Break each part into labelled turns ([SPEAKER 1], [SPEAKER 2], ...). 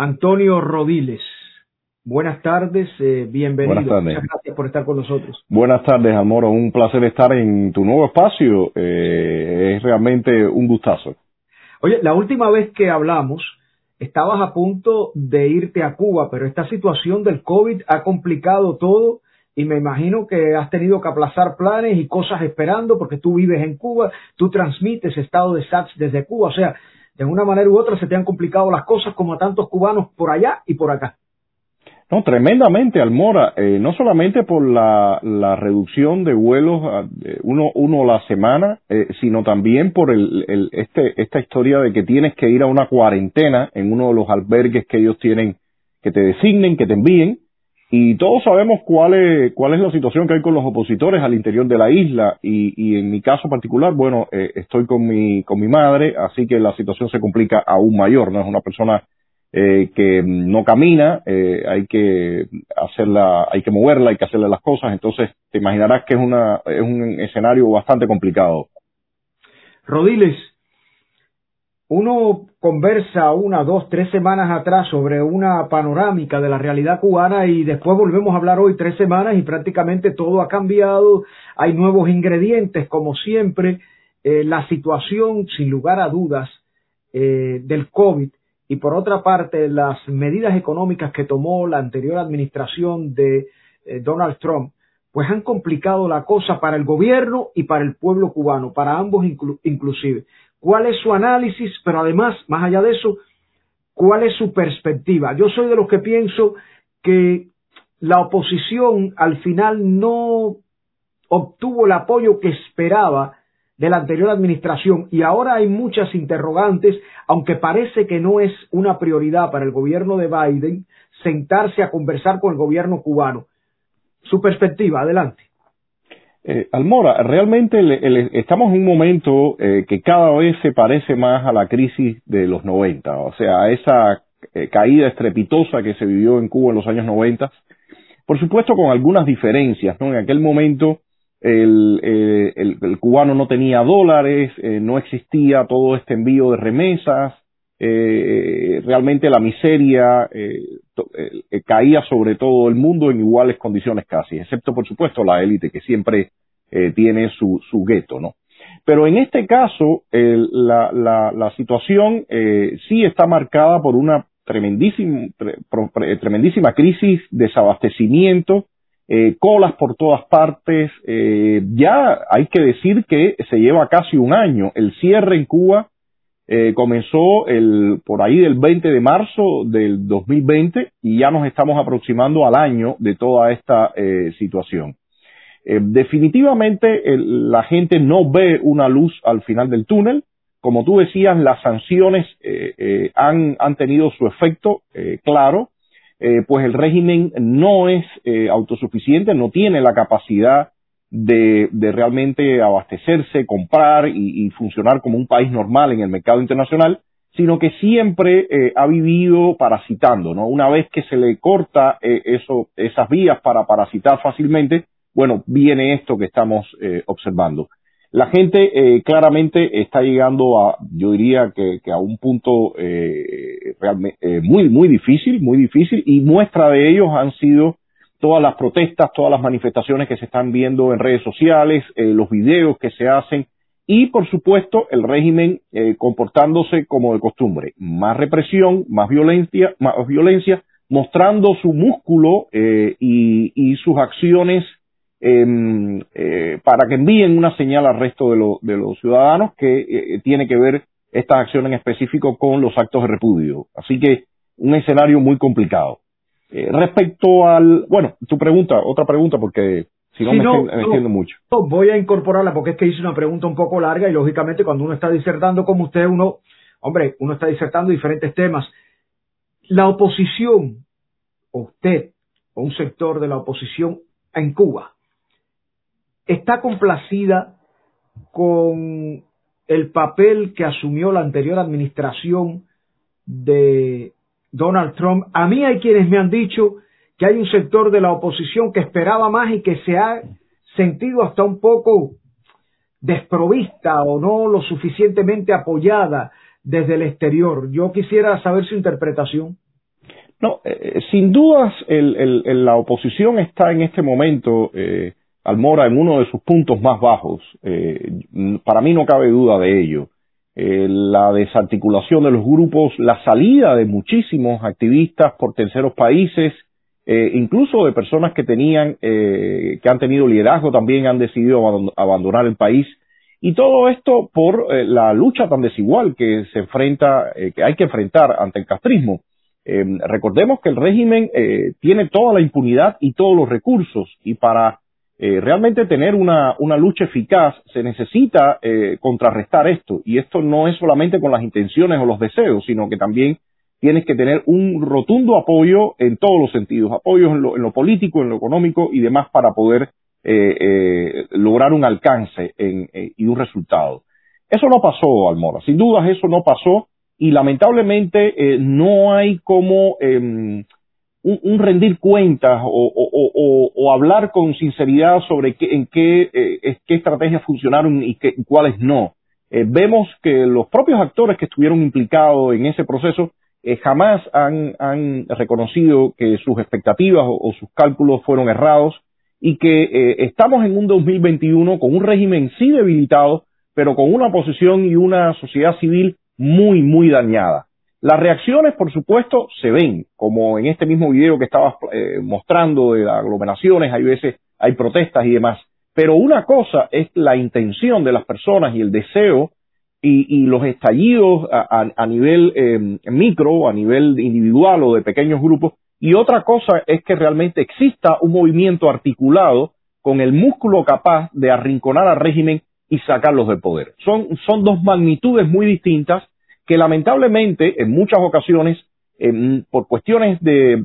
[SPEAKER 1] Antonio Rodiles. Buenas tardes, eh, bienvenido.
[SPEAKER 2] Buenas tardes.
[SPEAKER 1] Muchas gracias por estar con nosotros.
[SPEAKER 2] Buenas tardes, Amoro. Un placer estar en tu nuevo espacio. Eh, es realmente un gustazo.
[SPEAKER 1] Oye, la última vez que hablamos, estabas a punto de irte a Cuba, pero esta situación del COVID ha complicado todo y me imagino que has tenido que aplazar planes y cosas esperando porque tú vives en Cuba, tú transmites estado de SATS desde Cuba, o sea, de una manera u otra se te han complicado las cosas como a tantos cubanos por allá y por acá.
[SPEAKER 2] No, tremendamente, Almora, eh, no solamente por la, la reducción de vuelos a, uno, uno a la semana, eh, sino también por el, el, este, esta historia de que tienes que ir a una cuarentena en uno de los albergues que ellos tienen, que te designen, que te envíen, y todos sabemos cuál es, cuál es la situación que hay con los opositores al interior de la isla, y, y en mi caso particular, bueno, eh, estoy con mi, con mi madre, así que la situación se complica aún mayor, no es una persona eh, que no camina, eh, hay que hacerla, hay que moverla, hay que hacerle las cosas, entonces te imaginarás que es una, es un escenario bastante complicado.
[SPEAKER 1] Rodiles, uno conversa una, dos, tres semanas atrás sobre una panorámica de la realidad cubana y después volvemos a hablar hoy tres semanas y prácticamente todo ha cambiado, hay nuevos ingredientes como siempre, eh, la situación sin lugar a dudas eh, del COVID. Y por otra parte las medidas económicas que tomó la anterior administración de eh, Donald Trump, pues han complicado la cosa para el gobierno y para el pueblo cubano, para ambos inclu inclusive. ¿Cuál es su análisis? Pero además, más allá de eso, ¿cuál es su perspectiva? Yo soy de los que pienso que la oposición al final no obtuvo el apoyo que esperaba de la anterior administración y ahora hay muchas interrogantes, aunque parece que no es una prioridad para el gobierno de Biden sentarse a conversar con el gobierno cubano. Su perspectiva, adelante.
[SPEAKER 2] Eh, Almora, realmente estamos en un momento eh, que cada vez se parece más a la crisis de los 90, o sea, a esa eh, caída estrepitosa que se vivió en Cuba en los años 90, por supuesto con algunas diferencias, ¿no? En aquel momento el, eh, el, el, cubano no tenía dólares, no existía todo este envío de remesas, realmente la miseria eh, eh, caía sobre todo el mundo en iguales condiciones casi, excepto por supuesto la élite que siempre eh, tiene su, su gueto, ¿no? Pero en este caso, la, la, la, situación sí está marcada por una tremendísima, tre, tremendísima crisis, desabastecimiento, eh, colas por todas partes. Eh, ya hay que decir que se lleva casi un año. El cierre en Cuba eh, comenzó el, por ahí del 20 de marzo del 2020 y ya nos estamos aproximando al año de toda esta eh, situación. Eh, definitivamente la gente no ve una luz al final del túnel. Como tú decías, las sanciones eh, han, han, tenido su efecto claro pues el régimen no es autosuficiente, no tiene la capacidad de, de realmente abastecerse, comprar y, y, funcionar como un país normal en el mercado internacional, sino que siempre eh, ha vivido parasitando, ¿no? Una vez que se le corta eh, eso, esas vías para parasitar fácilmente, bueno, viene esto que estamos eh, observando. La gente eh, claramente está llegando a, yo diría que, que a un punto eh, realmente eh, muy, muy difícil, muy difícil, y muestra de ellos han sido todas las protestas, todas las manifestaciones que se están viendo en redes sociales, eh, los videos que se hacen, y por supuesto el régimen eh, comportándose como de costumbre, más represión, más violencia, más violencia, mostrando su músculo eh, y, sus acciones eh, eh, para que envíen una señal al resto de, lo, de los ciudadanos que tiene que ver esta acción en específico con los actos de repudio. Así que un escenario muy complicado. Eh, respecto al, bueno, tu pregunta, otra pregunta porque si no, me, no, entiendo, me entiendo
[SPEAKER 1] no,
[SPEAKER 2] mucho.
[SPEAKER 1] No, voy a incorporarla porque es que hice una pregunta un poco larga y lógicamente cuando uno está disertando como usted, uno, hombre, uno está disertando diferentes temas. La oposición, o usted, o un sector de la oposición en Cuba, está complacida con el papel que asumió la anterior administración de Donald Trump. A mí hay quienes me han dicho que hay un sector de la oposición que esperaba más y que se ha sentido hasta un poco desprovista o no lo suficientemente apoyada desde el exterior. Yo quisiera saber su interpretación.
[SPEAKER 2] No, eh, sin dudas la oposición está en este momento, eh, Almora, en uno de sus puntos más bajos. Eh, para mí no cabe duda de ello. Eh, la desarticulación de los grupos, la salida de muchísimos activistas por terceros países, eh, incluso de personas que tenían, que han tenido liderazgo también han decidido abandonar el país. Y todo esto por la lucha tan desigual que se enfrenta, que hay que enfrentar ante el castrismo. recordemos que el régimen tiene toda la impunidad y todos los recursos y para eh, realmente tener una, una, lucha eficaz se necesita eh, contrarrestar esto. Y esto no es solamente con las intenciones o los deseos, sino que también tienes que tener un rotundo apoyo en todos los sentidos, apoyo en lo, en lo político, en lo económico y demás para poder eh, lograr un alcance en, y un resultado. Eso no pasó, Almora, sin dudas eso no pasó y lamentablemente no hay como un, rendir cuentas o, hablar con sinceridad sobre qué, en qué, eh, estrategias funcionaron y, qué, cuáles no. Eh, vemos que los propios actores que estuvieron implicados en ese proceso eh, jamás han, han, reconocido que sus expectativas o, sus cálculos fueron errados y que estamos en un 2021 con un régimen sí debilitado, pero con una oposición y una sociedad civil muy, muy dañada. Las reacciones, por supuesto, se ven, como en este mismo video que estabas eh, mostrando de las aglomeraciones, hay veces hay protestas y demás. Pero una cosa es la intención de las personas y el deseo y, los estallidos a, nivel eh, micro, a nivel individual o de pequeños grupos, y otra cosa es que realmente exista un movimiento articulado con el músculo capaz de arrinconar al régimen y sacarlos del poder. Son, son dos magnitudes muy distintas que lamentablemente en muchas ocasiones, por cuestiones de,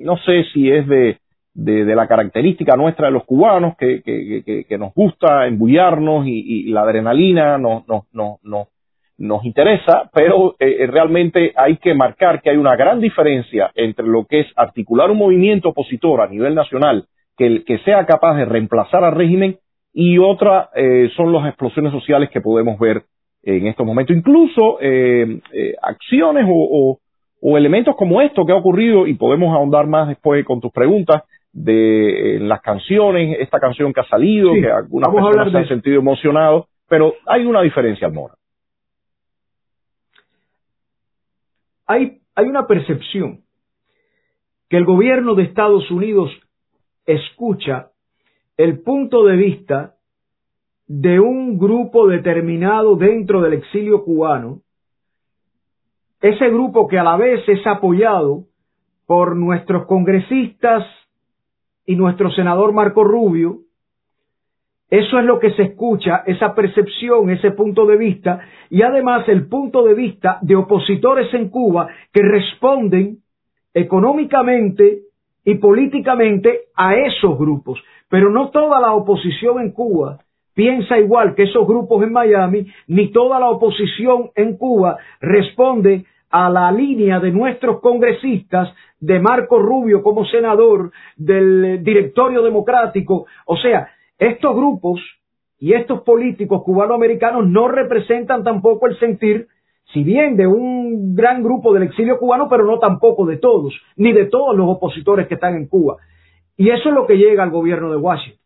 [SPEAKER 2] no sé si es de, de, la característica nuestra de los cubanos, que, que, que, nos gusta embullarnos y, la adrenalina nos, nos, nos, nos interesa, pero eh, realmente hay que marcar que hay una gran diferencia entre lo que es articular un movimiento opositor a nivel nacional que, que sea capaz de reemplazar al régimen y otra eh, son las explosiones sociales que podemos ver en estos momentos. Incluso eh, eh, acciones o, elementos como esto que ha ocurrido, y podemos ahondar más después con tus preguntas, de las canciones, esta canción que ha salido, que algunas personas se han sentido emocionados, pero hay una diferencia, Mora.
[SPEAKER 1] Hay, hay una percepción que el gobierno de Estados Unidos escucha el punto de vista de un grupo determinado dentro del exilio cubano, ese grupo que a la vez es apoyado por nuestros congresistas y nuestro senador Marco Rubio, eso es lo que se escucha, esa percepción, ese punto de vista, y además el punto de vista de opositores en Cuba que responden económicamente y políticamente a esos grupos. Pero no toda la oposición en Cuba piensa igual que esos grupos en Miami, ni toda la oposición en Cuba responde a la línea de nuestros congresistas, de Marco Rubio como senador, del directorio democrático. O sea, estos grupos y estos políticos cubanoamericanos no representan tampoco el sentir, si bien de un gran grupo del exilio cubano, pero no tampoco de todos, ni de todos los opositores que están en Cuba. Y eso es lo que llega al gobierno de Washington.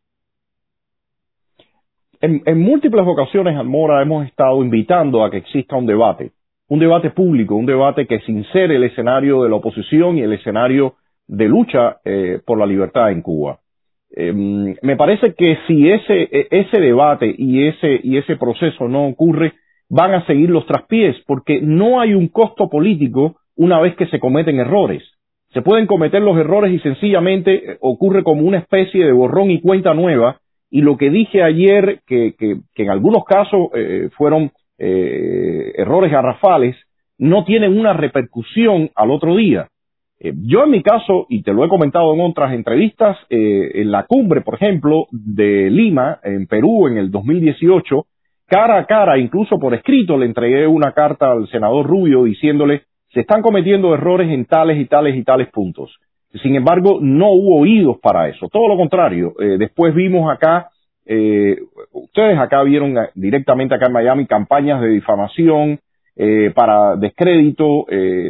[SPEAKER 2] En, múltiples ocasiones, Almora, hemos estado invitando a que exista un debate, un debate público, un debate que sincere el escenario de la oposición y el escenario de lucha eh, por la libertad en Cuba. Em, me parece que si ese, e, ese debate y ese, y ese proceso no ocurre, van a seguir los traspiés, porque no hay un costo político una vez que se cometen errores. Se pueden cometer los errores y sencillamente eh, ocurre como una especie de borrón y cuenta nueva y lo que dije ayer, que, en algunos casos eh, fueron eh, errores garrafales, no tienen una repercusión al otro día. Eh, yo en mi caso, y te lo he comentado en otras entrevistas, en la cumbre, por ejemplo, de Lima, en Perú, en el 2018, cara a cara, incluso por escrito, le entregué una carta al senador Rubio diciéndole, se están cometiendo errores en tales y tales y tales puntos. Sin embargo, no hubo oídos para eso. Todo lo contrario. Eh, después vimos acá, eh, ustedes acá vieron eh, directamente acá en Miami campañas de difamación para descrédito,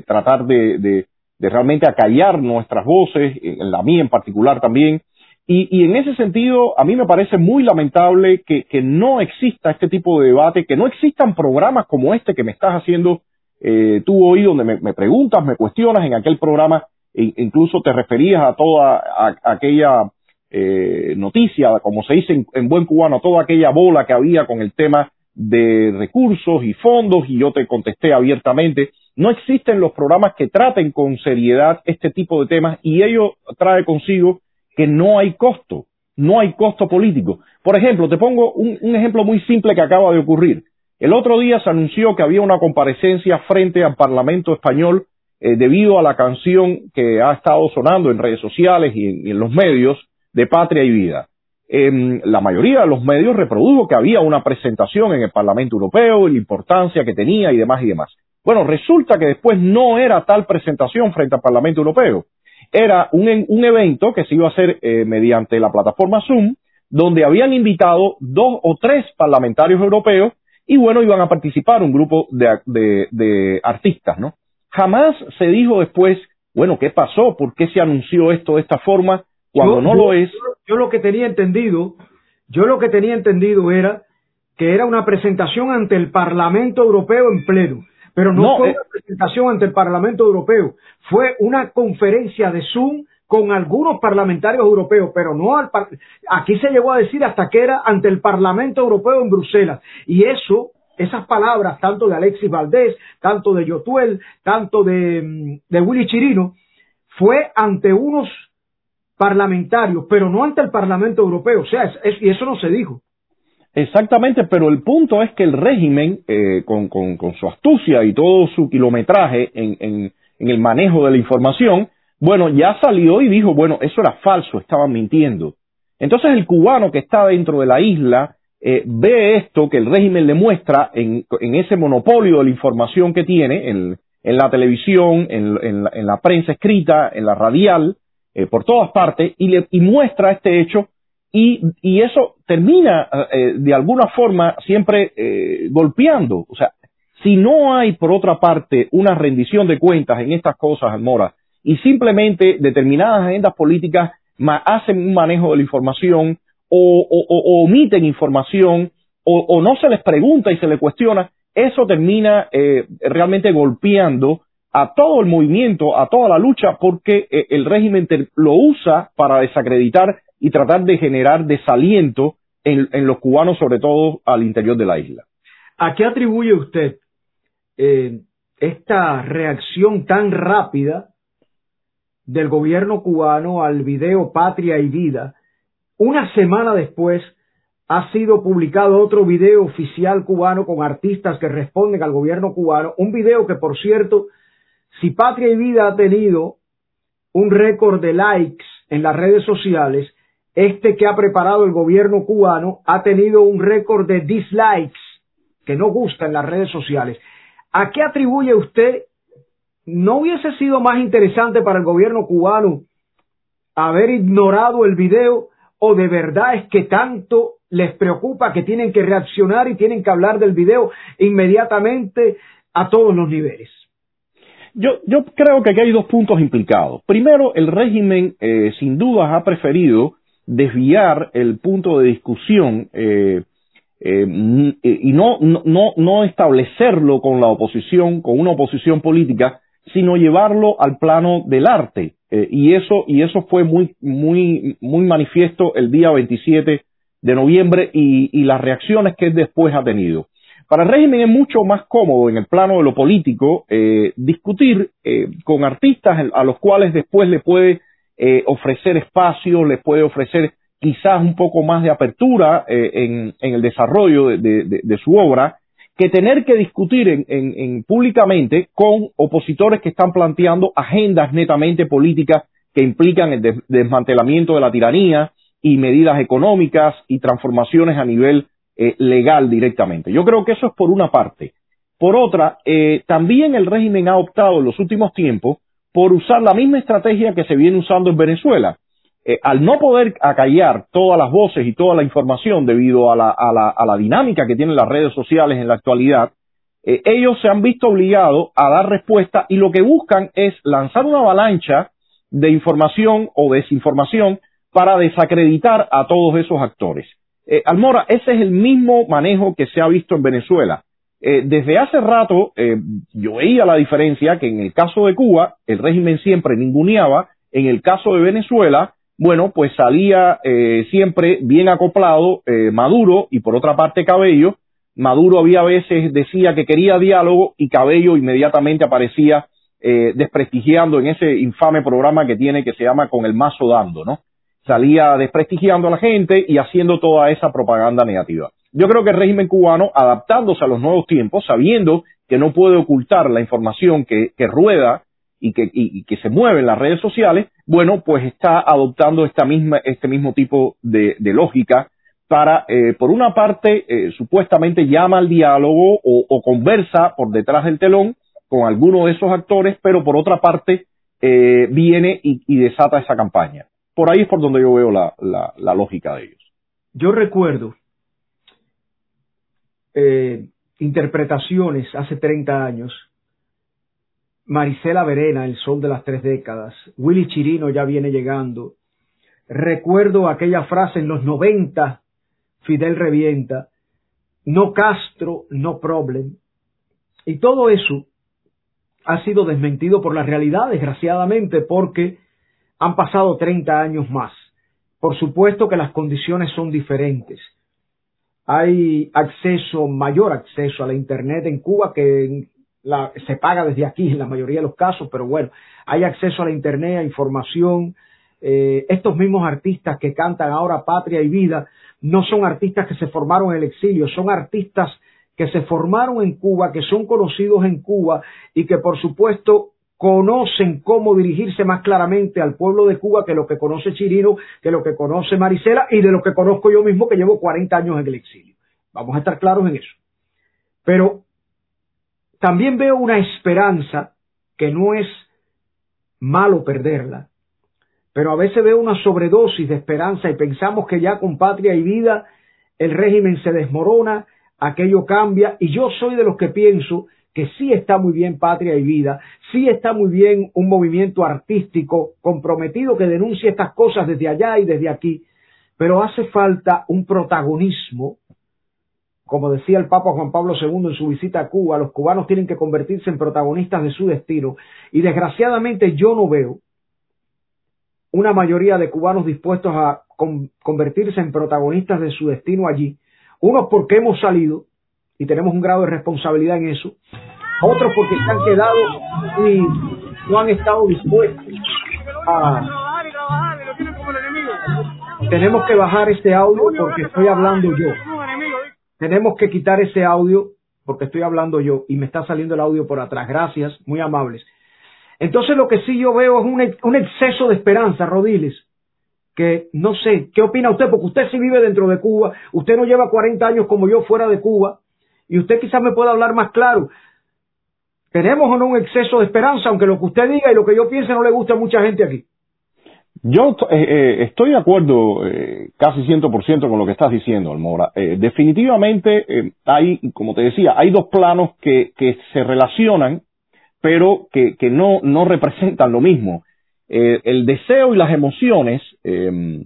[SPEAKER 2] tratar de, de realmente acallar nuestras voces, en la mía en particular también. Y, en ese sentido, a mí me parece muy lamentable que, no exista este tipo de debate, que no existan programas como este que me estás haciendo eh, tú hoy, donde me, preguntas, me cuestionas en aquel programa, e incluso te referías a toda a, aquella eh, noticia, como se dice en, en buen cubano, toda aquella bola que había con el tema de recursos y fondos y yo te contesté abiertamente. No existen los programas que traten con seriedad este tipo de temas y ello trae consigo que no hay costo, no hay costo político. Por ejemplo, te pongo un ejemplo muy simple que acaba de ocurrir. El otro día se anunció que había una comparecencia frente al Parlamento español eh, debido a la canción que ha estado sonando en redes sociales y en, los medios de Patria y Vida eh, la mayoría de los medios reprodujo que había una presentación en el Parlamento Europeo y la importancia que tenía y demás y demás. Bueno, resulta que después no era tal presentación frente al Parlamento Europeo. Era un, un evento que se iba a hacer eh, mediante la plataforma Zoom, donde habían invitado dos o tres parlamentarios europeos y bueno, iban a participar un grupo de, de, de artistas, ¿no? Jamás se dijo después, bueno, ¿qué pasó? ¿Por qué se anunció esto de esta forma? Cuando
[SPEAKER 1] yo,
[SPEAKER 2] no
[SPEAKER 1] yo,
[SPEAKER 2] lo es.
[SPEAKER 1] Yo lo que tenía entendido, yo lo que tenía entendido era que era una presentación ante el Parlamento Europeo en pleno. Pero no, no fue eh, una presentación ante el Parlamento Europeo, fue una conferencia de Zoom con algunos parlamentarios europeos, pero no al par aquí se llegó a decir hasta que era ante el Parlamento Europeo en Bruselas. Y eso, esas palabras, tanto de Alexis Valdés, tanto de Yotuel, tanto de, de Willy Chirino, fue ante unos parlamentarios, pero no ante el Parlamento Europeo. O sea, y eso no se dijo.
[SPEAKER 2] Exactamente, pero el punto es que el régimen, eh, con, su astucia y todo su kilometraje en, en, el manejo de la información, bueno, ya salió y dijo, bueno, eso era falso, estaban mintiendo. Entonces el cubano que está dentro de la isla eh, ve esto que el régimen le muestra en, en ese monopolio de la información que tiene en, la televisión, en, la, en la prensa escrita, en la radial, eh, por todas partes y, le, y muestra este hecho y, y eso termina eh, de alguna forma siempre eh, golpeando. O sea, si no hay por otra parte una rendición de cuentas en estas cosas, Almora, y simplemente determinadas agendas políticas hacen un manejo de la información o, o, omiten información o, no se les pregunta y se les cuestiona, eso termina eh, realmente golpeando a todo el movimiento, a toda la lucha, porque eh, el régimen lo usa para desacreditar y tratar de generar desaliento en, en, los cubanos, sobre todo al interior de la isla.
[SPEAKER 1] ¿A qué atribuye usted eh, esta reacción tan rápida del gobierno cubano al video Patria y Vida? Una semana después ha sido publicado otro video oficial cubano con artistas que responden al gobierno cubano, un video que por cierto si Patria y Vida ha tenido un récord de likes en las redes sociales, este que ha preparado el gobierno cubano ha tenido un récord de dislikes que no gusta en las redes sociales. ¿A qué atribuye usted? ¿No hubiese sido más interesante para el gobierno cubano haber ignorado el video o de verdad es que tanto les preocupa que tienen que reaccionar y tienen que hablar del video inmediatamente a todos los niveles?
[SPEAKER 2] Yo, creo que aquí hay dos puntos implicados. Primero, el régimen eh, sin dudas ha preferido desviar el punto de discusión eh, eh, y no, no, no establecerlo con la oposición, con una oposición política, sino llevarlo al plano del arte. Eh, y eso, y eso fue muy, muy, muy manifiesto el día 27 de noviembre y, las reacciones que después ha tenido. Para el régimen es mucho más cómodo en el plano de lo político eh, discutir eh, con artistas a los cuales después le puede eh, ofrecer espacio, les puede ofrecer quizás un poco más de apertura eh, en, en, el desarrollo de, de, de, su obra, que tener que discutir en, en, públicamente con opositores que están planteando agendas netamente políticas que implican el des desmantelamiento de la tiranía y medidas económicas y transformaciones a nivel eh, legal directamente. Yo creo que eso es por una parte. Por otra, eh, también el régimen ha optado en los últimos tiempos por usar la misma estrategia que se viene usando en Venezuela. Eh, al no poder acallar todas las voces y toda la información debido a la, a la, a la dinámica que tienen las redes sociales en la actualidad, eh, ellos se han visto obligados a dar respuesta y lo que buscan es lanzar una avalancha de información o desinformación para desacreditar a todos esos actores. Eh, Almora, ese es el mismo manejo que se ha visto en Venezuela. Desde hace rato yo veía la diferencia que en el caso de Cuba el régimen siempre ninguneaba, en el caso de Venezuela, bueno, pues salía siempre bien acoplado Maduro y por otra parte Cabello. Maduro había veces decía que quería diálogo y Cabello inmediatamente aparecía desprestigiando en ese infame programa que tiene que se llama Con el mazo dando, ¿no? salía desprestigiando a la gente y haciendo toda esa propaganda negativa. Yo creo que el régimen cubano, adaptándose a los nuevos tiempos, sabiendo que no puede ocultar la información que, rueda y que, que, se mueve en las redes sociales, bueno, pues está adoptando esta misma, este mismo tipo de, lógica para, eh, por una parte, eh, supuestamente llama al diálogo o, conversa por detrás del telón con alguno de esos actores, pero por otra parte, eh, viene y desata esa campaña por ahí es por donde yo veo la, lógica de ellos.
[SPEAKER 1] Yo recuerdo interpretaciones hace 30 años. Marisela Verena, El Sol de las Tres Décadas. Willy Chirino ya viene llegando. Recuerdo aquella frase en los 90, Fidel revienta, no Castro, no problem. Y todo eso ha sido desmentido por la realidad, desgraciadamente, porque han pasado 30 años más. Por supuesto que las condiciones son diferentes. Hay acceso, mayor acceso a la Internet en Cuba que se paga desde aquí en la mayoría de los casos, pero bueno, hay acceso a la Internet, a información. Eh, estos mismos artistas que cantan ahora Patria y Vida no son artistas que se formaron en el exilio, son artistas que se formaron en Cuba, que son conocidos en Cuba y que por supuesto conocen cómo dirigirse más claramente al pueblo de Cuba que lo que conoce Chirino, que lo que conoce Marisela y de lo que conozco yo mismo que llevo 40 años en el exilio. Vamos a estar claros en eso. Pero también veo una esperanza que no es malo perderla, pero a veces veo una sobredosis de esperanza y pensamos que ya con patria y vida el régimen se desmorona, aquello cambia y yo soy de los que pienso que sí está muy bien Patria y Vida, sí está muy bien un movimiento artístico comprometido que denuncie estas cosas desde allá y desde aquí, pero hace falta un protagonismo, como decía el Papa Juan Pablo II en su visita a Cuba, los cubanos tienen que convertirse en protagonistas de su destino, y desgraciadamente yo no veo una mayoría de cubanos dispuestos a convertirse en protagonistas de su destino allí, unos porque hemos salido, y tenemos un grado de responsabilidad en eso, otros porque se han quedado y no han estado dispuestos a... Tenemos que bajar este audio porque estoy hablando yo. Tenemos que quitar ese audio porque estoy hablando yo y me está saliendo el audio por atrás. Gracias, muy amables. Entonces lo que sí yo veo es un, exceso de esperanza, Rodiles, que no sé, ¿qué opina usted? Porque usted sí vive dentro de Cuba, usted no lleva 40 años como yo fuera de Cuba, y usted quizás me pueda hablar más claro. ¿Tenemos o no un exceso de esperanza, aunque lo que usted diga y lo que yo piense no le gusta a mucha gente aquí?
[SPEAKER 2] Yo eh, eh, estoy de acuerdo eh, casi 100% con lo que estás diciendo, Almora. definitivamente hay, como te decía, hay dos planos que, que se relacionan, pero que, no, no representan lo mismo. el deseo y las emociones em,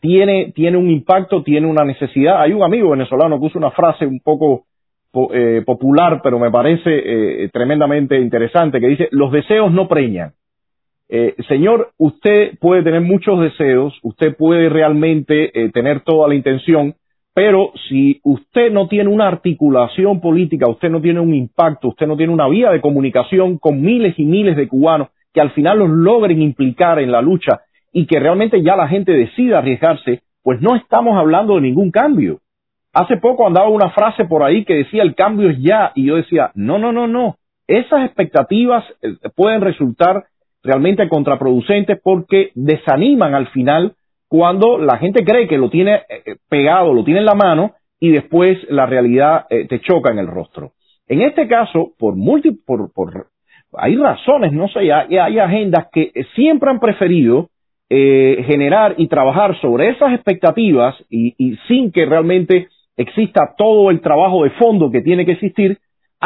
[SPEAKER 2] tiene, tiene un impacto, tiene una necesidad. Hay un amigo venezolano que usa una frase un poco eh, popular, pero me parece eh, tremendamente interesante, que dice, los deseos no preñan. Eh, señor, usted puede tener muchos deseos, usted puede realmente tener toda la intención, pero si usted no tiene una articulación política, usted no tiene un impacto, usted no tiene una vía de comunicación con miles y miles de cubanos que al final los logren implicar en la lucha y que realmente ya la gente decida arriesgarse, pues no estamos hablando de ningún cambio. Hace poco andaba una frase por ahí que decía el cambio es ya y yo decía, no, no, no, no. Esas expectativas eh, pueden resultar realmente contraproducentes porque desaniman al final cuando la gente cree que lo tiene eh, eh, pegado, lo tiene en la mano y después la realidad te choca en el rostro. En este caso, por, por, por hay razones, no sé, hay, hay agendas que siempre han preferido generar y trabajar sobre esas expectativas y, y sin que realmente exista todo el trabajo de fondo que tiene que existir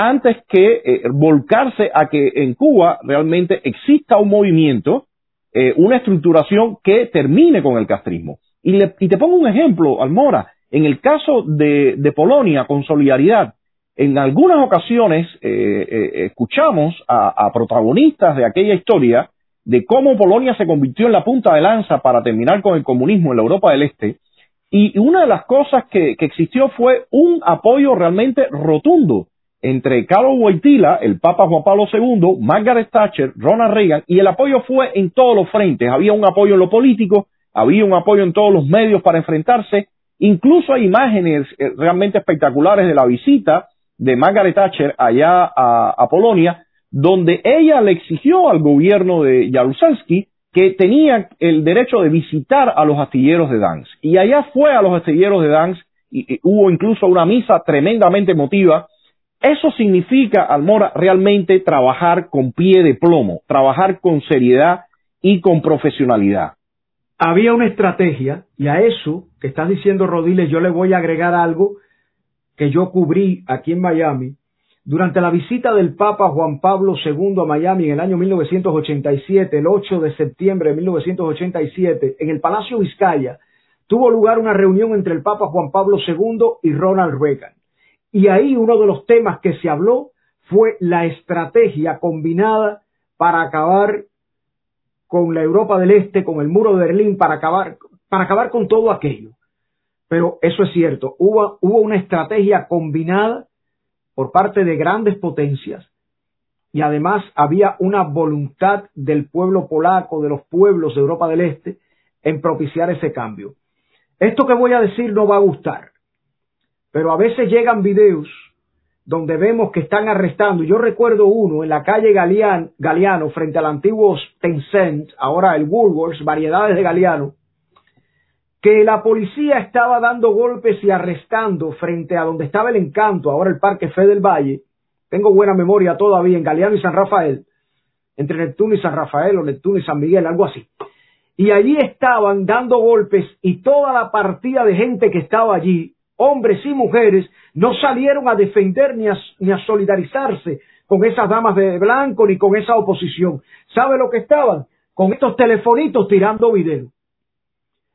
[SPEAKER 2] antes que eh, volcarse a que en Cuba realmente exista un movimiento, eh, una estructuración que termine con el castrismo. Y, te pongo un ejemplo, Almora, en el caso de, Polonia con solidaridad, en algunas ocasiones escuchamos a protagonistas de aquella historia de cómo Polonia se convirtió en la punta de lanza para terminar con el comunismo en la Europa del Este. Y una de las cosas que, existió fue un apoyo realmente rotundo entre Carlos Wojtyla, el Papa Juan Pablo II, Margaret Thatcher, Ronald Reagan, y el apoyo fue en todos los frentes. Había un apoyo en lo político, había un apoyo en todos los medios para enfrentarse. Incluso hay imágenes eh, realmente espectaculares de la visita de Margaret Thatcher allá a Polonia, donde ella le exigió al gobierno de Jaruzelski que tenía el derecho de visitar a los astilleros de Danz. Y allá fue a los astilleros de Danz y, hubo incluso una misa tremendamente emotiva. Eso significa, Almora, realmente trabajar con pie de plomo, trabajar con seriedad y con profesionalidad.
[SPEAKER 1] Había una estrategia y a eso que estás diciendo, Rodiles, yo le voy a agregar algo que yo cubrí aquí en Miami durante la visita del Papa Juan Pablo II a Miami en el año 1987, el 8 de septiembre de 1987, en el Palacio Vizcaya, tuvo lugar una reunión entre el Papa Juan Pablo II y Ronald Reagan. Y ahí uno de los temas que se habló fue la estrategia combinada para acabar con la Europa del Este, con el muro de Berlín, para acabar, para acabar con todo aquello. Pero eso es cierto, hubo, hubo una estrategia combinada por parte de grandes potencias y además había una voluntad del pueblo polaco, de los pueblos de Europa del Este, en propiciar ese cambio. Esto que voy a decir no va a gustar, pero a veces llegan videos donde vemos que están arrestando. Yo recuerdo uno en la calle Galeano, frente al antiguo Tencent, ahora el Woolworths, variedades de Galeano, que la policía estaba dando golpes y arrestando frente a donde estaba el encanto, ahora el Parque Fe del Valle, tengo buena memoria todavía en Galeano y San Rafael, entre Neptuno y San Rafael o Neptuno y San Miguel, algo así. Y allí estaban dando golpes y toda la partida de gente que estaba allí, hombres y mujeres, no salieron a defender ni a, ni a solidarizarse con esas damas de blanco ni con esa oposición. ¿Sabe lo que estaban? Con estos telefonitos tirando video.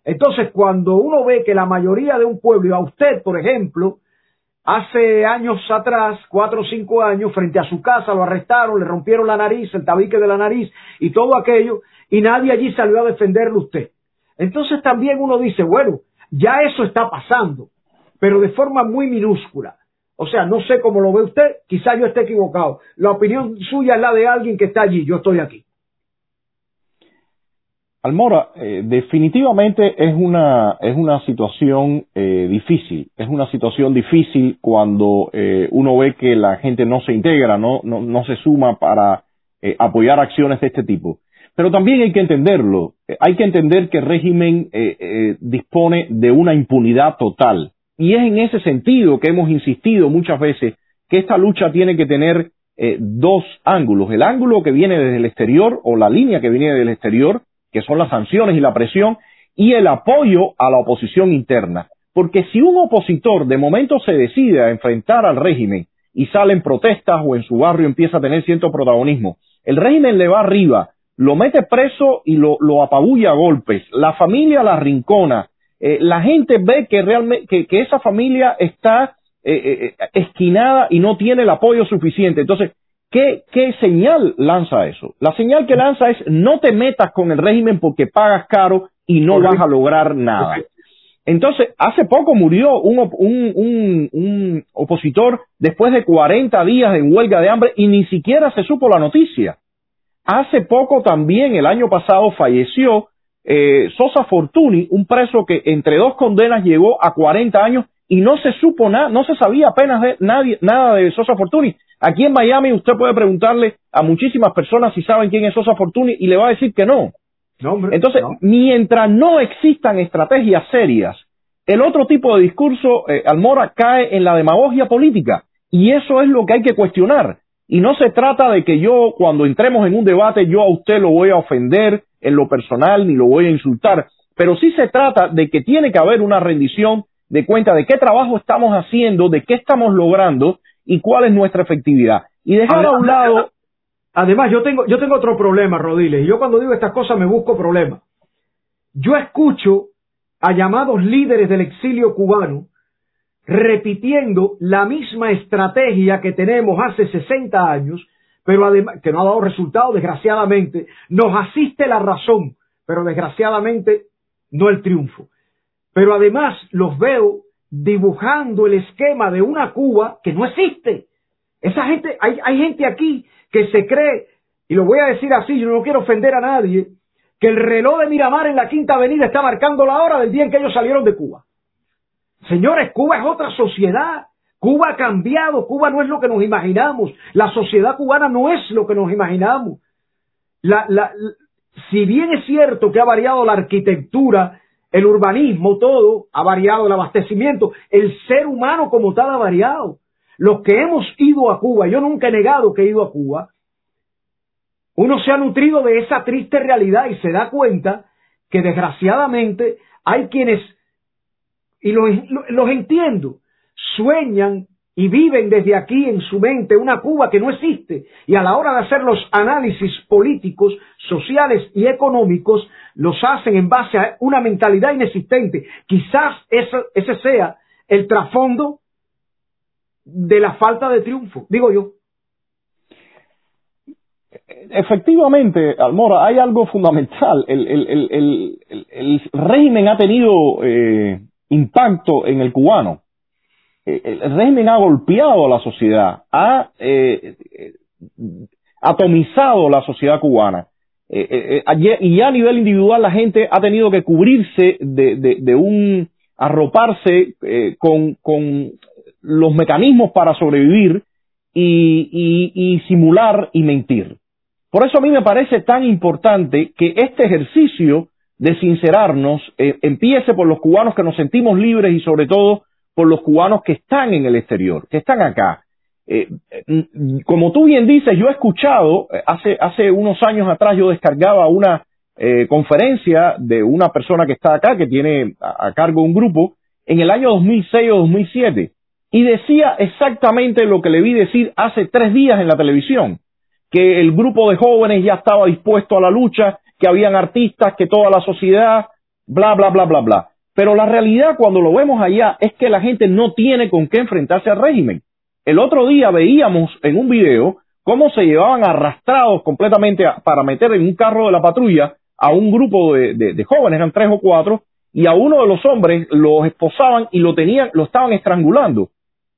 [SPEAKER 1] Entonces, cuando uno ve que la mayoría de un pueblo, y a usted, por ejemplo, hace años atrás, cuatro o cinco años, frente a su casa lo arrestaron, le rompieron la nariz, el tabique de la nariz y todo aquello, y nadie allí salió a defenderlo usted. Entonces también uno dice, bueno, ya eso está pasando, pero de forma muy minúscula. O sea, no sé cómo lo ve usted, quizá yo esté equivocado. La opinión suya es la de alguien que está allí, yo estoy aquí.
[SPEAKER 2] Almora, eh, definitivamente es una, es una situación eh, difícil, es una situación difícil cuando eh, uno ve que la gente no se integra, no, no, no se suma para apoyar acciones de este tipo. Pero también hay que entenderlo, hay que entender que el régimen dispone de una impunidad total. Y es en ese sentido que hemos insistido muchas veces que esta lucha tiene que tener dos ángulos. El ángulo que viene desde el exterior o la línea que viene del exterior, que son las sanciones y la presión, y el apoyo a la oposición interna. Porque si un opositor de momento se decide a enfrentar al régimen y sale en protestas o en su barrio empieza a tener cierto protagonismo, el régimen le va arriba, lo mete preso y lo, apabulla a golpes, la familia la rincona, eh, la gente ve que realmente que, esa familia está eh, eh, esquinada y no tiene el apoyo suficiente. Entonces, ¿Qué, señal lanza eso? La señal que lanza es no te metas con el régimen porque pagas caro y no vas a lograr nada. Entonces, hace poco murió un, opositor después de 40 días en huelga de hambre y ni siquiera se supo la noticia. Hace poco también, el año pasado, falleció eh, Sosa Fortuny, un preso que entre dos condenas llegó a 40 años y no se supo nada, no se sabía apenas de nadie, nada de Sosa Fortuny. Aquí en Miami usted puede preguntarle a muchísimas personas si saben quién es Sosa Fortuny y le va a decir que no. Entonces, mientras no existan estrategias serias, el otro tipo de discurso, eh, Almora, cae en la demagogia política. Y eso es lo que hay que cuestionar. Y no se trata de que yo, cuando entremos en un debate, yo a usted lo voy a ofender en lo personal ni lo voy a insultar. Pero sí se trata de que tiene que haber una rendición de cuenta de qué trabajo estamos haciendo, de qué estamos logrando y cuál es nuestra efectividad. Y dejar a un lado...
[SPEAKER 1] Además, yo tengo, yo tengo otro problema, Rodiles, y yo cuando digo estas cosas me busco problemas. Yo escucho a llamados líderes del exilio cubano repitiendo la misma estrategia que tenemos hace 60 años, pero además, que no ha dado resultado, desgraciadamente, nos asiste la razón, pero desgraciadamente no el triunfo. Pero además los veo dibujando el esquema de una Cuba que no existe. Esa gente, hay, hay gente aquí que se cree, y lo voy a decir así, yo no quiero ofender a nadie, que el reloj de Miramar en la Quinta Avenida está marcando la hora del día en que ellos salieron de Cuba. Señores, Cuba es otra sociedad. Cuba ha cambiado, Cuba no es lo que nos imaginamos, la sociedad cubana no es lo que nos imaginamos. si bien es cierto que ha variado la arquitectura, el urbanismo, todo, ha variado el abastecimiento, el ser humano como tal ha variado. Los que hemos ido a Cuba, yo nunca he negado que he ido a Cuba, uno se ha nutrido de esa triste realidad y se da cuenta que desgraciadamente hay quienes, y los, entiendo, sueñan y viven desde aquí en su mente una Cuba que no existe y a la hora de hacer los análisis políticos, sociales y económicos los hacen en base a una mentalidad inexistente. Quizás ese sea el trasfondo de la falta de triunfo, digo yo
[SPEAKER 2] efectivamente, Almora, hay algo fundamental. El, el, el, el régimen ha tenido eh, impacto en el cubano. Eh, el régimen ha golpeado a la sociedad, ha eh, atomizado la sociedad cubana. y ya a nivel individual la gente ha tenido que cubrirse de, un arroparse con, con los mecanismos para sobrevivir y, y, y, simular y mentir. Por eso a mí me parece tan importante que este ejercicio de sincerarnos eh, empiece por los cubanos que nos sentimos libres y sobre todo por los cubanos que están en el exterior, que están acá. Eh, mm, como tú bien dices, yo he escuchado, eh, hace, hace unos años atrás yo descargaba una conferencia de una persona que está acá, que tiene a, a, cargo un grupo, en el año 2006 o 2007, y decía exactamente lo que le vi decir hace tres días en la televisión que el grupo de jóvenes ya estaba dispuesto a la lucha, que habían artistas, que toda la sociedad, bla, bla, bla, bla, bla. Pero la realidad cuando lo vemos allá es que la gente no tiene con qué enfrentarse al régimen. El otro día veíamos en un video cómo se llevaban arrastrados completamente para meter en un carro de la patrulla a un grupo de, de jóvenes, eran tres o cuatro, y a uno de los hombres los esposaban y lo tenían, lo estaban estrangulando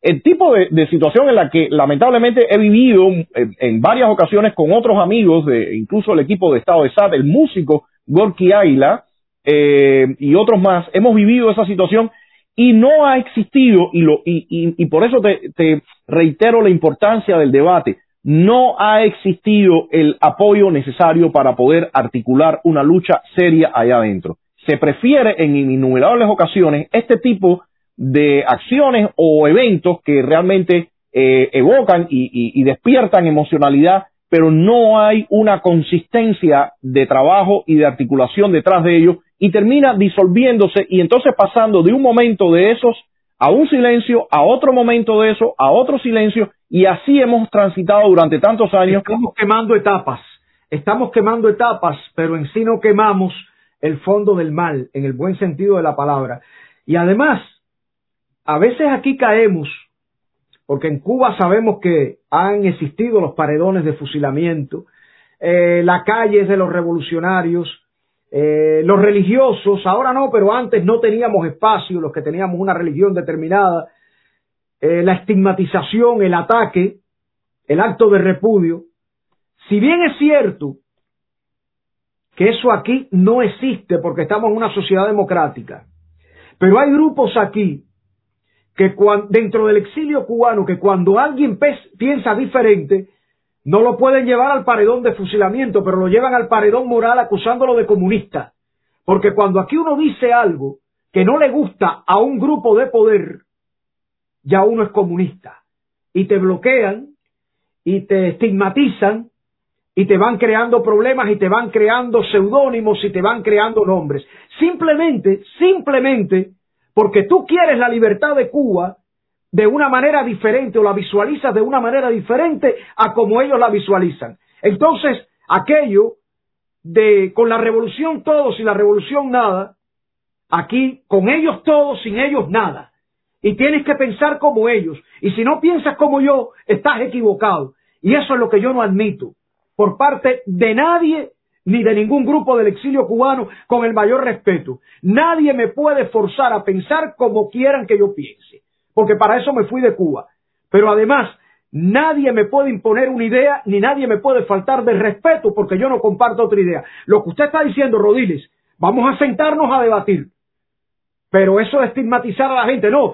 [SPEAKER 2] el tipo de, situación en la que lamentablemente he vivido en, varias ocasiones con otros amigos, de, incluso el equipo de Estado de SAT, el músico Gorky Ayla eh, y otros más, hemos vivido esa situación y no ha existido, y, lo, y, y, por eso te, te reitero la importancia del debate, no ha existido el apoyo necesario para poder articular una lucha seria allá adentro. Se prefiere en innumerables ocasiones este tipo de acciones o eventos que realmente eh, evocan y, despiertan emocionalidad, pero no hay una consistencia de trabajo y de articulación detrás de ello y termina disolviéndose y entonces pasando de un momento de esos a un silencio, a otro momento de eso, a otro silencio y así hemos transitado durante tantos años.
[SPEAKER 1] Estamos quemando etapas, estamos quemando etapas, pero en sí no quemamos el fondo del mal, en el buen sentido de la palabra. Y además, a veces aquí caemos, porque en Cuba sabemos que han existido los paredones de fusilamiento, eh, la calle es de los revolucionarios, eh, los religiosos, ahora no, pero antes no teníamos espacio, los que teníamos una religión determinada, eh, la estigmatización, el ataque, el acto de repudio. Si bien es cierto que eso aquí no existe porque estamos en una sociedad democrática, pero hay grupos aquí que dentro del exilio cubano, que cuando alguien piensa diferente, no lo pueden llevar al paredón de fusilamiento, pero lo llevan al paredón moral acusándolo de comunista. Porque cuando aquí uno dice algo que no le gusta a un grupo de poder, ya uno es comunista. Y te bloquean, y te estigmatizan, y te van creando problemas, y te van creando seudónimos, y te van creando nombres. Simplemente, simplemente porque tú quieres la libertad de Cuba, de una manera diferente o la visualizas de una manera diferente a como ellos la visualizan. Entonces, aquello de con la revolución todos y la revolución nada, aquí con ellos todos, sin ellos nada. Y tienes que pensar como ellos. Y si no piensas como yo, estás equivocado. Y eso es lo que yo no admito por parte de nadie ni de ningún grupo del exilio cubano con el mayor respeto. Nadie me puede forzar a pensar como quieran que yo piense, porque para eso me fui de Cuba. Pero además, nadie me puede imponer una idea, ni nadie me puede faltar de respeto porque yo no comparto otra idea. Lo que usted está diciendo, Rodiles, vamos a sentarnos a debatir. Pero eso es estigmatizar a la gente. No,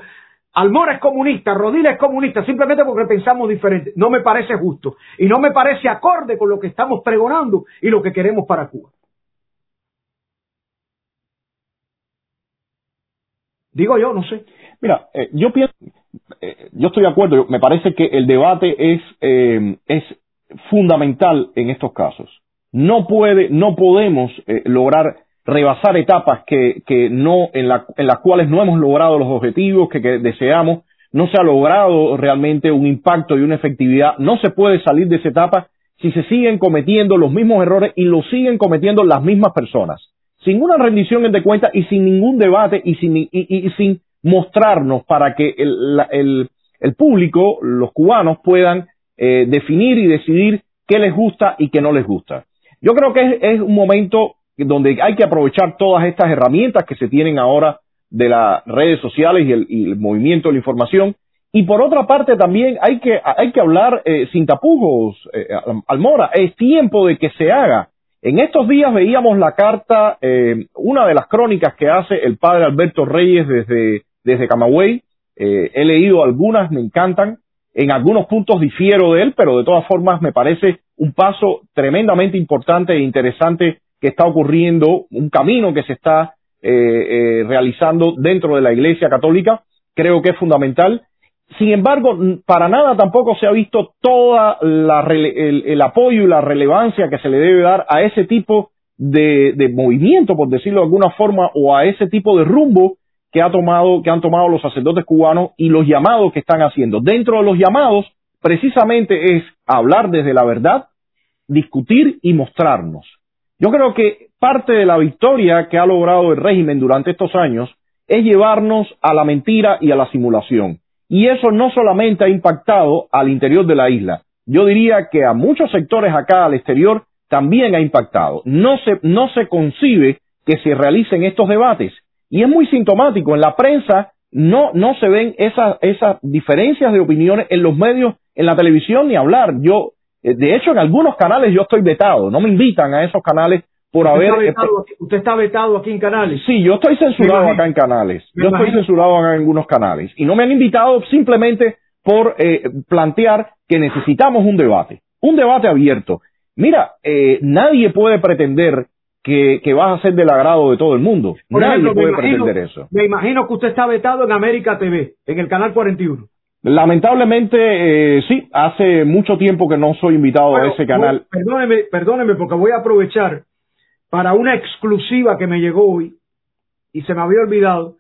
[SPEAKER 1] Almora es comunista, Rodila es comunista, simplemente porque pensamos diferente. No me parece justo y no me parece acorde con lo que estamos pregonando y lo que queremos para Cuba. Digo yo, no sé.
[SPEAKER 2] Mira, eh, yo pienso, eh, yo estoy de acuerdo, me parece que el debate es, eh, es fundamental en estos casos. No puede, no podemos lograr rebasar etapas que, que no, en, la, en las cuales no hemos logrado los objetivos que, deseamos, no se ha logrado realmente un impacto y una efectividad, no se puede salir de esa etapa si se siguen cometiendo los mismos errores y los siguen cometiendo las mismas personas, sin una rendición de cuenta y sin ningún debate y sin, y, y, sin mostrarnos para que el, el, el, público, los cubanos, puedan eh, definir y decidir qué les gusta y qué no les gusta. Yo creo que es, es un momento donde hay que aprovechar todas estas herramientas que se tienen ahora de las redes sociales y el, movimiento de la información. Y por otra parte también hay que, hay que hablar eh, sin tapujos, eh, Almora, es tiempo de que se haga. En estos días veíamos la carta, eh, una de las crónicas que hace el padre Alberto Reyes desde, desde Camagüey. he leído algunas, me encantan. En algunos puntos difiero de él, pero de todas formas me parece un paso tremendamente importante e interesante que está ocurriendo, un camino que se está eh, eh, realizando dentro de la Iglesia Católica, creo que es fundamental. Sin embargo, para nada tampoco se ha visto todo el, el, apoyo y la relevancia que se le debe dar a ese tipo de, de, movimiento, por decirlo de alguna forma, o a ese tipo de rumbo que ha tomado, que han tomado los sacerdotes cubanos y los llamados que están haciendo. Dentro de los llamados, precisamente es hablar desde la verdad, discutir y mostrarnos. Yo creo que parte de la victoria que ha logrado el régimen durante estos años es llevarnos a la mentira y a la simulación. Y eso no solamente ha impactado al interior de la isla, yo diría que a muchos sectores acá al exterior también ha impactado. No se, no se concibe que se realicen estos debates. Y es muy sintomático. En la prensa no, no se ven esas, esas diferencias de opiniones en los medios, en la televisión ni hablar. Yo de hecho, en algunos canales yo estoy vetado, no me invitan a esos canales por haber...
[SPEAKER 1] ¿Usted está vetado aquí en canales?
[SPEAKER 2] Sí, yo estoy censurado acá en canales. yo estoy censurado acá en algunos canales. Y no me han invitado simplemente por eh, plantear que necesitamos un debate, un debate abierto. Mira, eh, nadie puede pretender que, que, vas a ser del agrado de todo el mundo. nadie puede pretender eso.
[SPEAKER 1] Me imagino que usted está vetado en América TV, en el canal 41.
[SPEAKER 2] Lamentablemente, eh, sí, hace mucho tiempo que no soy invitado a ese canal.
[SPEAKER 1] perdóneme, perdóneme, porque voy a aprovechar para una exclusiva que me llegó hoy y se me había olvidado.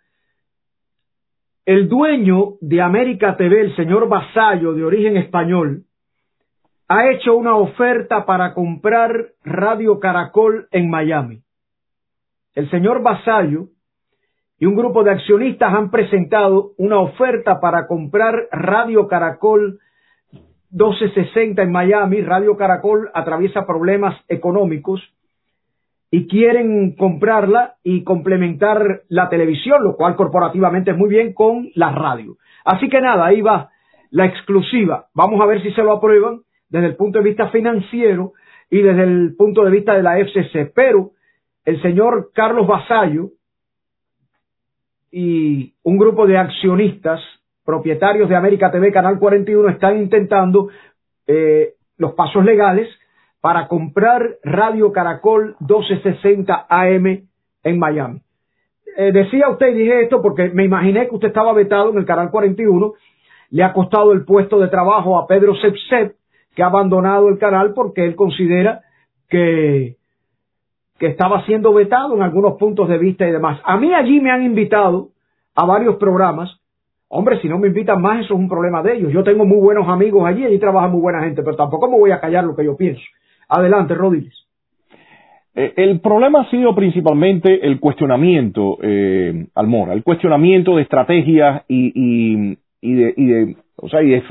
[SPEAKER 1] El dueño de América TV, el señor Vasallo, de origen español, ha hecho una oferta para comprar Radio Caracol en Miami. El señor Vasallo y un grupo de accionistas han presentado una oferta para comprar Radio Caracol 1260 en Miami. Radio Caracol atraviesa problemas económicos y quieren comprarla y complementar la televisión, lo cual corporativamente es muy bien con la radio. Así que nada, ahí va la exclusiva. Vamos a ver si se lo aprueban desde el punto de vista financiero y desde el punto de vista de la FCC. Pero el señor Carlos Basallo, y un grupo de accionistas propietarios de América TV Canal 41 están intentando eh, los pasos legales para comprar Radio Caracol 1260 AM en Miami. Eh, decía usted, dije esto porque me imaginé que usted estaba vetado en el Canal 41, le ha costado el puesto de trabajo a Pedro Sepsep, que ha abandonado el canal porque él considera que que estaba siendo vetado en algunos puntos de vista y demás. A mí allí me han invitado a varios programas Hombre, si no me invitan más, eso es un problema de ellos. Yo tengo muy buenos amigos allí, allí trabaja muy buena gente, pero tampoco me voy a callar lo que yo pienso. Adelante, Rodríguez.
[SPEAKER 2] Eh, el problema ha sido principalmente el cuestionamiento, eh, Almora, el cuestionamiento de estrategias y, de, y, de,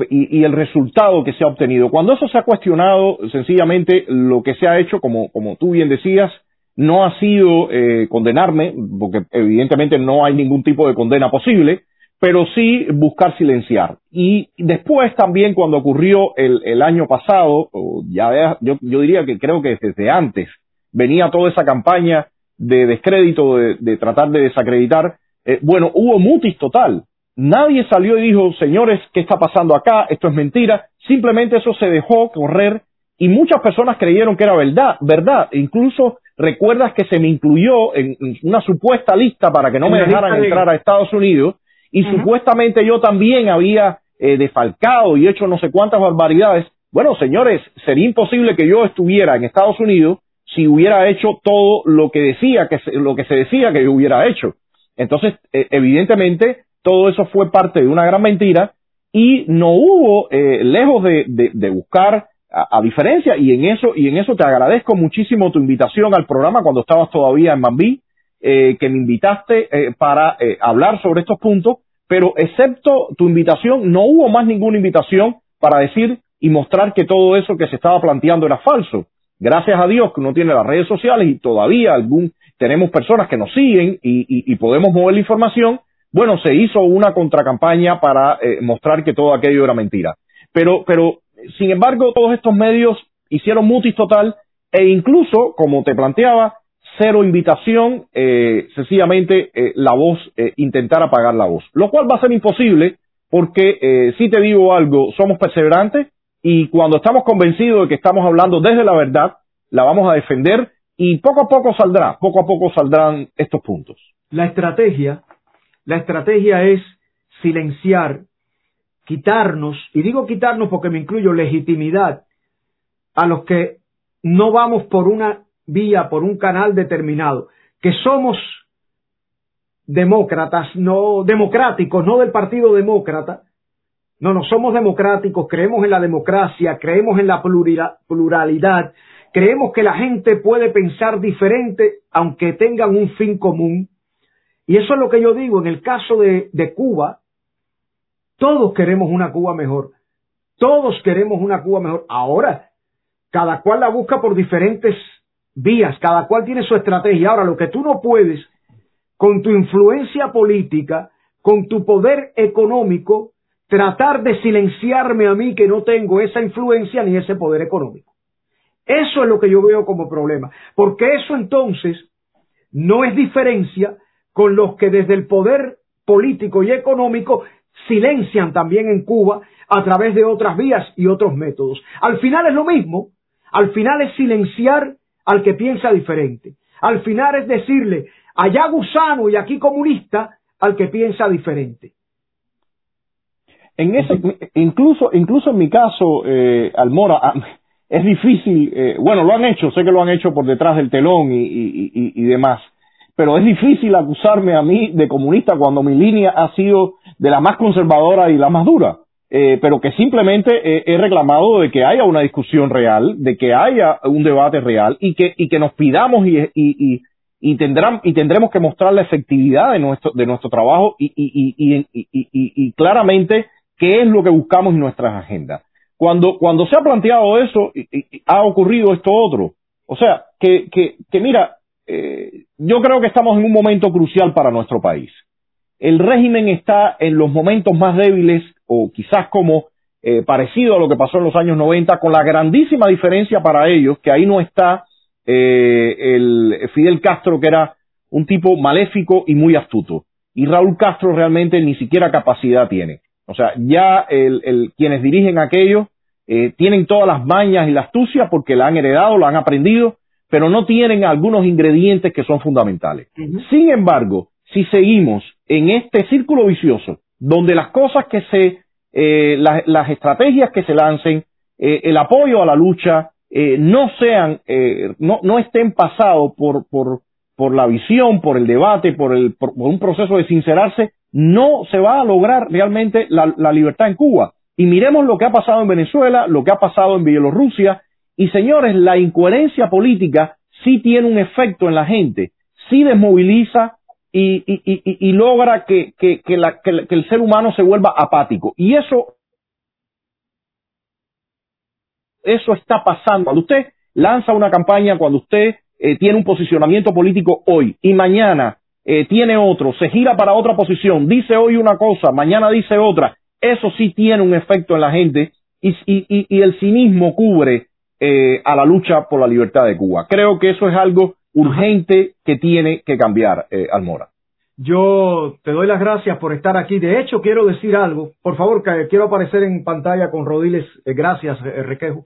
[SPEAKER 2] y, el resultado que se ha obtenido. Cuando eso se ha cuestionado, sencillamente lo que se ha hecho, como tú bien decías, no ha sido eh, condenarme, porque evidentemente no hay ningún tipo de condena posible, pero sí buscar silenciar. Y después también cuando ocurrió el, el año pasado, ya yo, yo diría que creo que desde antes, venía toda esa campaña de descrédito, de, tratar de desacreditar, eh, bueno, hubo mutis total. Nadie salió y dijo, señores, ¿qué está pasando acá? Esto es mentira. Simplemente eso se dejó correr y muchas personas creyeron que era verdad, verdad. Incluso recuerdas que se me incluyó en, una supuesta lista para que no me dejaran entrar a Estados Unidos y supuestamente yo también había eh, defalcado y hecho no sé cuántas barbaridades. Bueno, señores, sería imposible que yo estuviera en Estados Unidos si hubiera hecho todo lo que decía que se, lo que se decía que yo hubiera hecho. Entonces, eh, evidentemente, todo eso fue parte de una gran mentira y no hubo, eh, lejos de, de, buscar a, diferencia, y en eso, y en eso te agradezco muchísimo tu invitación al programa cuando estabas todavía en Bambí, eh, que me invitaste para hablar sobre estos puntos, pero excepto tu invitación, no hubo más ninguna invitación para decir y mostrar que todo eso que se estaba planteando era falso. Gracias a Dios que uno tiene las redes sociales y todavía algún, tenemos personas que nos siguen y, podemos mover la información. Bueno, se hizo una contracampaña para eh, mostrar que todo aquello era mentira. Pero, pero, sin embargo, todos estos medios hicieron mutis total e incluso, como te planteaba, cero invitación, eh, sencillamente eh, la voz, intentar apagar la voz. Lo cual va a ser imposible porque, si te digo algo, somos perseverantes, y cuando estamos convencidos de que estamos hablando desde la verdad, la vamos a defender y poco a poco saldrá, poco a poco saldrán estos puntos.
[SPEAKER 1] La estrategia, la estrategia es silenciar, quitarnos, y digo quitarnos porque me incluyo legitimidad a los que no vamos por una vía, por un canal determinado, que somos demócratas, no democráticos, no del Partido Demócrata, no, no somos democráticos, creemos en la democracia, creemos en la pluralidad, creemos que la gente puede pensar diferente aunque tengan un fin común. Y eso es lo que yo digo, en el caso de, de Cuba, todos queremos una Cuba mejor, todos queremos una Cuba mejor. Ahora, cada cual la busca por diferentes vías, cada cual tiene su estrategia. Ahora, lo que tú no puedes, con tu influencia política, con tu poder económico, tratar de silenciarme a mí que no tengo esa influencia ni ese poder económico. Eso es lo que yo veo como problema, porque eso entonces no es diferencia con los que desde el poder político y económico silencian también en Cuba a través de otras vías y otros métodos. Al final es lo mismo, al final es silenciar al que piensa diferente. Al final es decirle allá gusano y aquí comunista al que piensa diferente.
[SPEAKER 2] En ese, incluso, incluso en mi caso, eh, Almora, ah, es difícil, eh, bueno, lo han hecho, sé que lo han hecho por detrás del telón y, y, y, y, demás, pero es difícil acusarme a mí de comunista cuando mi línea ha sido de la más conservadora y la más dura, eh, pero que simplemente he reclamado de que haya una discusión real, de que haya un debate real y que, y que nos pidamos y, y, y, tendrán, y tendremos que mostrar la efectividad de nuestro, de nuestro trabajo y, y, y, y, y claramente qué es lo que buscamos en nuestras agendas. Cuando, cuando se ha planteado eso, ha ocurrido esto otro. O sea, que, que, que mira, eh, yo creo que estamos en un momento crucial para nuestro país. El régimen está en los momentos más débiles, o quizás como eh, parecido a lo que pasó en los años 90, con la grandísima diferencia para ellos, que ahí no está eh, el Fidel Castro, que era un tipo maléfico y muy astuto. Y Raúl Castro realmente ni siquiera capacidad tiene. O sea, ya el, quienes dirigen aquello eh, tienen todas las mañas y la astucia porque la han heredado, lo han aprendido, pero no tienen algunos ingredientes que son fundamentales. Sin embargo, si seguimos en este círculo vicioso, donde las cosas que se, eh, las, estrategias que se lancen, eh, el apoyo a la lucha, no sean, no, no estén pasados por, por, por la visión, por el debate, por, el, por un proceso de sincerarse, no se va a lograr realmente la, la libertad en Cuba. Y miremos lo que ha pasado en Venezuela, lo que ha pasado en Bielorrusia, y señores, la incoherencia política sí tiene un efecto en la gente, sí desmoviliza y, logra que, el ser humano se vuelva apático. Y eso, eso está pasando. Cuando usted lanza una campaña, cuando usted eh, tiene un posicionamiento político hoy y mañana eh, tiene otro, se gira para otra posición, dice hoy una cosa, mañana dice otra, eso sí tiene un efecto en la gente y el cinismo cubre eh, a la lucha por la libertad de Cuba. Creo que eso es algo urgente que tiene que cambiar, eh, Almora.
[SPEAKER 1] Yo te doy las gracias por estar aquí. De hecho, quiero decir algo. Por favor, quiero aparecer en pantalla con Rodiles. Eh, gracias, eh, Requejo.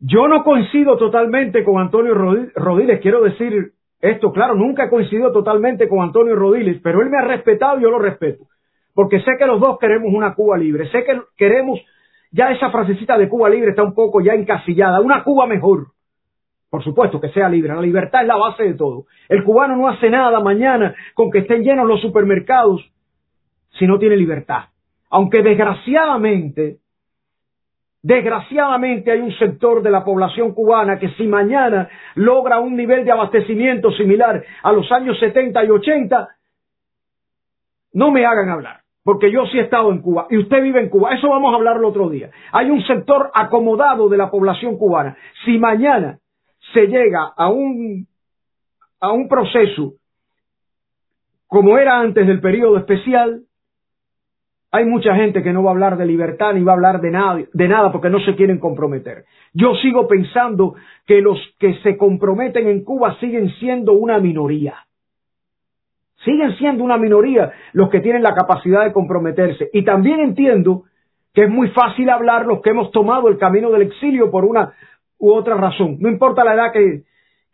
[SPEAKER 1] Yo no coincido totalmente con Antonio Rodiles. Quiero decir esto, claro, nunca he coincidido totalmente con Antonio Rodiles, pero él me ha respetado y yo lo respeto. Porque sé que los dos queremos una Cuba libre. Sé que queremos, ya esa frasecita de Cuba libre está un poco ya encasillada. Una Cuba mejor por supuesto que sea libre. La libertad es la base de todo. El cubano no hace nada mañana con que estén llenos los supermercados si no tiene libertad. Aunque desgraciadamente, desgraciadamente hay un sector de la población cubana que si mañana logra un nivel de abastecimiento similar a los años 70 y 80, no me hagan hablar. Porque yo sí he estado en Cuba y usted vive en Cuba. Eso vamos a hablar el otro día. Hay un sector acomodado de la población cubana. Si mañana se llega a un, a un proceso como era antes del periodo especial, hay mucha gente que no va a hablar de libertad ni va a hablar de nada, de nada porque no se quieren comprometer. Yo sigo pensando que los que se comprometen en Cuba siguen siendo una minoría. Siguen siendo una minoría los que tienen la capacidad de comprometerse. Y también entiendo que es muy fácil hablar los que hemos tomado el camino del exilio por una u otra razón. No importa la edad que,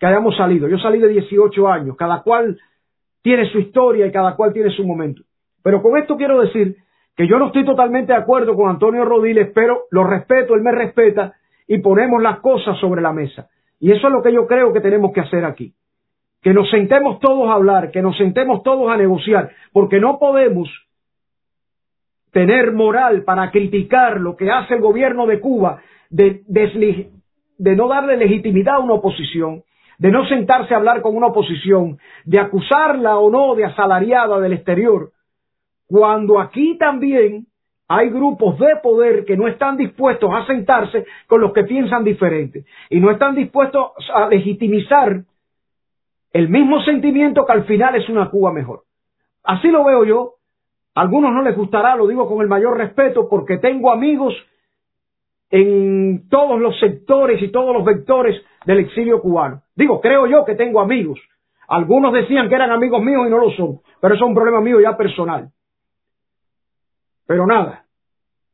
[SPEAKER 1] hayamos salido. Yo salí de 18 años. Cada cual tiene su historia y cada cual tiene su momento. Pero con esto quiero decir que yo no estoy totalmente de acuerdo con Antonio Rodiles, pero lo respeto, él me respeta y ponemos las cosas sobre la mesa. Y eso es lo que yo creo que tenemos que hacer aquí. Que nos sentemos todos a hablar, que nos sentemos todos a negociar, porque no podemos tener moral para criticar lo que hace el gobierno de Cuba de, no darle legitimidad a una oposición, de no sentarse a hablar con una oposición, de acusarla o no de asalariada del exterior, cuando aquí también hay grupos de poder que no están dispuestos a sentarse con los que piensan diferente y no están dispuestos a legitimizar el mismo sentimiento que al final es una Cuba mejor. Así lo veo yo. A algunos no les gustará, lo digo con el mayor respeto, porque tengo amigos en todos los sectores y todos los vectores del exilio cubano. Digo, creo yo que tengo amigos. Algunos decían que eran amigos míos y no lo son, pero eso es un problema mío ya personal. Pero nada,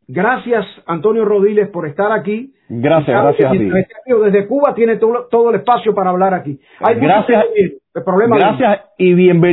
[SPEAKER 1] gracias Antonio Rodiles por estar aquí.
[SPEAKER 2] Gracias, gracias a ti.
[SPEAKER 1] Desde Cuba tiene todo, el espacio para hablar aquí.
[SPEAKER 2] Hay gracias, gracias y bienvenido.